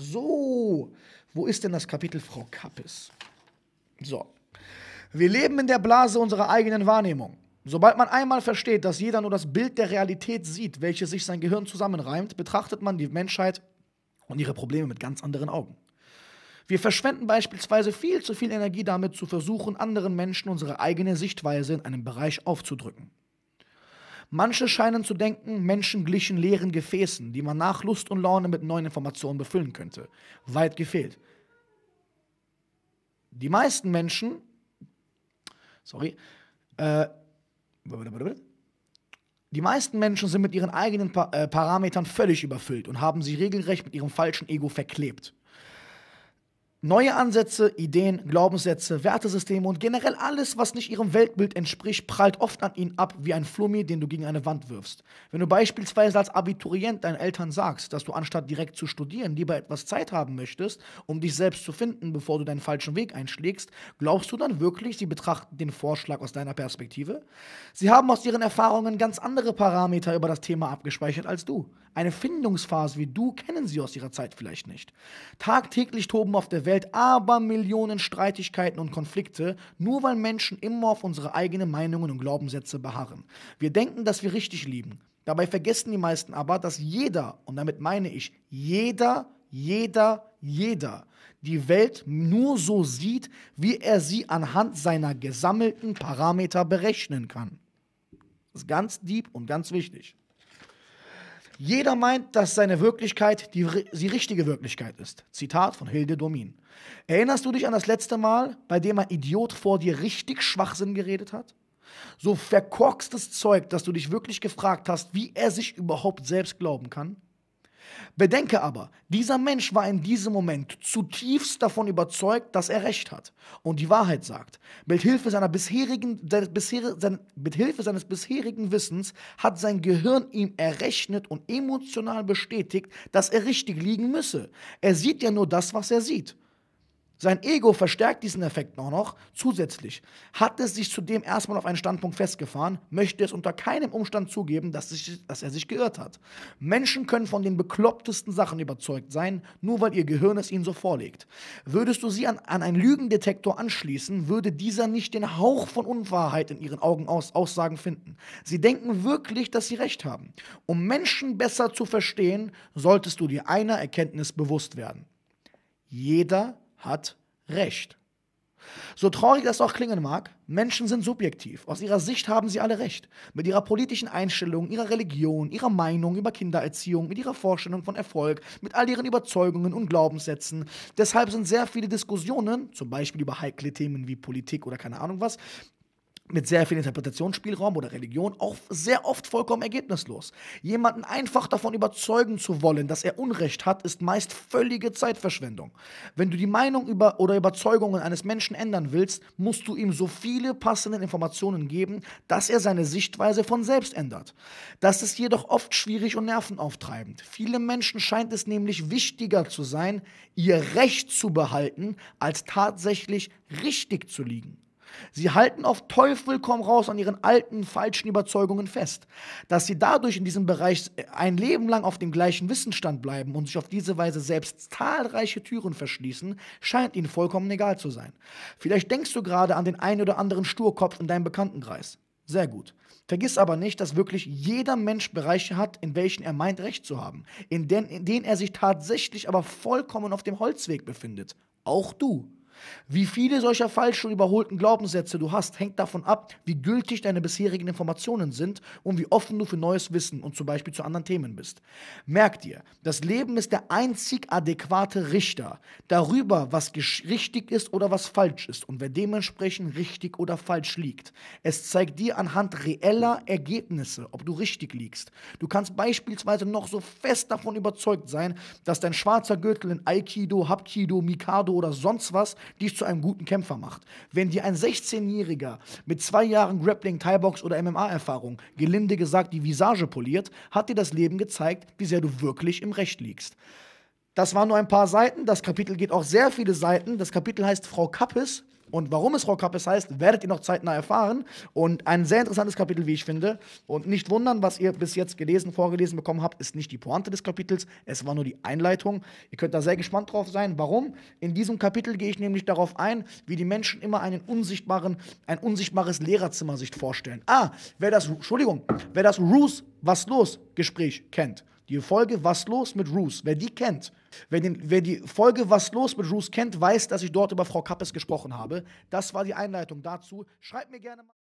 So, wo ist denn das Kapitel Frau Kappes? So. Wir leben in der Blase unserer eigenen Wahrnehmung. Sobald man einmal versteht, dass jeder nur das Bild der Realität sieht, welches sich sein Gehirn zusammenreimt, betrachtet man die Menschheit und ihre Probleme mit ganz anderen Augen. Wir verschwenden beispielsweise viel zu viel Energie damit, zu versuchen, anderen Menschen unsere eigene Sichtweise in einem Bereich aufzudrücken. Manche scheinen zu denken, Menschen glichen leeren Gefäßen, die man nach Lust und Laune mit neuen Informationen befüllen könnte. Weit gefehlt. Die meisten Menschen, sorry, äh, die meisten Menschen sind mit ihren eigenen pa äh, Parametern völlig überfüllt und haben sich regelrecht mit ihrem falschen Ego verklebt. Neue Ansätze, Ideen, Glaubenssätze, Wertesysteme und generell alles, was nicht ihrem Weltbild entspricht, prallt oft an ihnen ab wie ein Flummi, den du gegen eine Wand wirfst. Wenn du beispielsweise als Abiturient deinen Eltern sagst, dass du anstatt direkt zu studieren lieber etwas Zeit haben möchtest, um dich selbst zu finden, bevor du deinen falschen Weg einschlägst, glaubst du dann wirklich, sie betrachten den Vorschlag aus deiner Perspektive? Sie haben aus ihren Erfahrungen ganz andere Parameter über das Thema abgespeichert als du. Eine Findungsphase wie du kennen sie aus ihrer Zeit vielleicht nicht. Tagtäglich toben auf der Welt aber Millionen Streitigkeiten und Konflikte, nur weil Menschen immer auf unsere eigenen Meinungen und Glaubenssätze beharren. Wir denken, dass wir richtig lieben. Dabei vergessen die meisten aber, dass jeder, und damit meine ich jeder, jeder, jeder, die Welt nur so sieht, wie er sie anhand seiner gesammelten Parameter berechnen kann. Das ist ganz deep und ganz wichtig. Jeder meint, dass seine Wirklichkeit die, die richtige Wirklichkeit ist. Zitat von Hilde Domin. Erinnerst du dich an das letzte Mal, bei dem ein Idiot vor dir richtig Schwachsinn geredet hat? So verkorkstes Zeug, dass du dich wirklich gefragt hast, wie er sich überhaupt selbst glauben kann? Bedenke aber, dieser Mensch war in diesem Moment zutiefst davon überzeugt, dass er Recht hat und die Wahrheit sagt. Mit Hilfe, seiner bisherigen, seines, bisher, sein, mit Hilfe seines bisherigen Wissens hat sein Gehirn ihm errechnet und emotional bestätigt, dass er richtig liegen müsse. Er sieht ja nur das, was er sieht. Sein Ego verstärkt diesen Effekt auch noch zusätzlich. Hat es sich zudem erstmal auf einen Standpunkt festgefahren, möchte es unter keinem Umstand zugeben, dass, sich, dass er sich geirrt hat. Menschen können von den beklopptesten Sachen überzeugt sein, nur weil ihr Gehirn es ihnen so vorlegt. Würdest du sie an, an einen Lügendetektor anschließen, würde dieser nicht den Hauch von Unwahrheit in ihren Augen aus, Aussagen finden. Sie denken wirklich, dass sie recht haben. Um Menschen besser zu verstehen, solltest du dir einer Erkenntnis bewusst werden. Jeder hat Recht. So traurig das auch klingen mag, Menschen sind subjektiv. Aus ihrer Sicht haben sie alle Recht. Mit ihrer politischen Einstellung, ihrer Religion, ihrer Meinung über Kindererziehung, mit ihrer Vorstellung von Erfolg, mit all ihren Überzeugungen und Glaubenssätzen. Deshalb sind sehr viele Diskussionen, zum Beispiel über heikle Themen wie Politik oder keine Ahnung was, mit sehr viel Interpretationsspielraum oder Religion auch sehr oft vollkommen ergebnislos. Jemanden einfach davon überzeugen zu wollen, dass er Unrecht hat, ist meist völlige Zeitverschwendung. Wenn du die Meinung über oder Überzeugungen eines Menschen ändern willst, musst du ihm so viele passende Informationen geben, dass er seine Sichtweise von selbst ändert. Das ist jedoch oft schwierig und nervenauftreibend. Viele Menschen scheint es nämlich wichtiger zu sein, ihr Recht zu behalten, als tatsächlich richtig zu liegen. Sie halten auf Teufel komm raus an ihren alten, falschen Überzeugungen fest. Dass sie dadurch in diesem Bereich ein Leben lang auf dem gleichen Wissensstand bleiben und sich auf diese Weise selbst zahlreiche Türen verschließen, scheint ihnen vollkommen egal zu sein. Vielleicht denkst du gerade an den einen oder anderen Sturkopf in deinem Bekanntenkreis. Sehr gut. Vergiss aber nicht, dass wirklich jeder Mensch Bereiche hat, in welchen er meint, Recht zu haben, in denen, in denen er sich tatsächlich aber vollkommen auf dem Holzweg befindet. Auch du. Wie viele solcher falsch und überholten Glaubenssätze du hast, hängt davon ab, wie gültig deine bisherigen Informationen sind und wie offen du für neues Wissen und zum Beispiel zu anderen Themen bist. Merk dir, das Leben ist der einzig adäquate Richter darüber, was richtig ist oder was falsch ist und wer dementsprechend richtig oder falsch liegt. Es zeigt dir anhand reeller Ergebnisse, ob du richtig liegst. Du kannst beispielsweise noch so fest davon überzeugt sein, dass dein schwarzer Gürtel in Aikido, Hapkido, Mikado oder sonst was dich zu einem guten Kämpfer macht. Wenn dir ein 16-Jähriger mit zwei Jahren Grappling, Thai-Box oder MMA-Erfahrung gelinde gesagt die Visage poliert, hat dir das Leben gezeigt, wie sehr du wirklich im Recht liegst. Das waren nur ein paar Seiten. Das Kapitel geht auch sehr viele Seiten. Das Kapitel heißt Frau Kappes. Und warum es Frau Kappes heißt, werdet ihr noch zeitnah erfahren. Und ein sehr interessantes Kapitel, wie ich finde. Und nicht wundern, was ihr bis jetzt gelesen, vorgelesen bekommen habt, ist nicht die Pointe des Kapitels. Es war nur die Einleitung. Ihr könnt da sehr gespannt drauf sein. Warum? In diesem Kapitel gehe ich nämlich darauf ein, wie die Menschen immer einen unsichtbaren, ein unsichtbares Lehrerzimmer sich vorstellen. Ah, wer das, Entschuldigung, wer das Roos, was los, Gespräch kennt. Die Folge Was los mit Roos, wer die kennt, wer, den, wer die Folge Was los mit Roos kennt, weiß, dass ich dort über Frau Kappes gesprochen habe. Das war die Einleitung dazu. Schreibt mir gerne mal.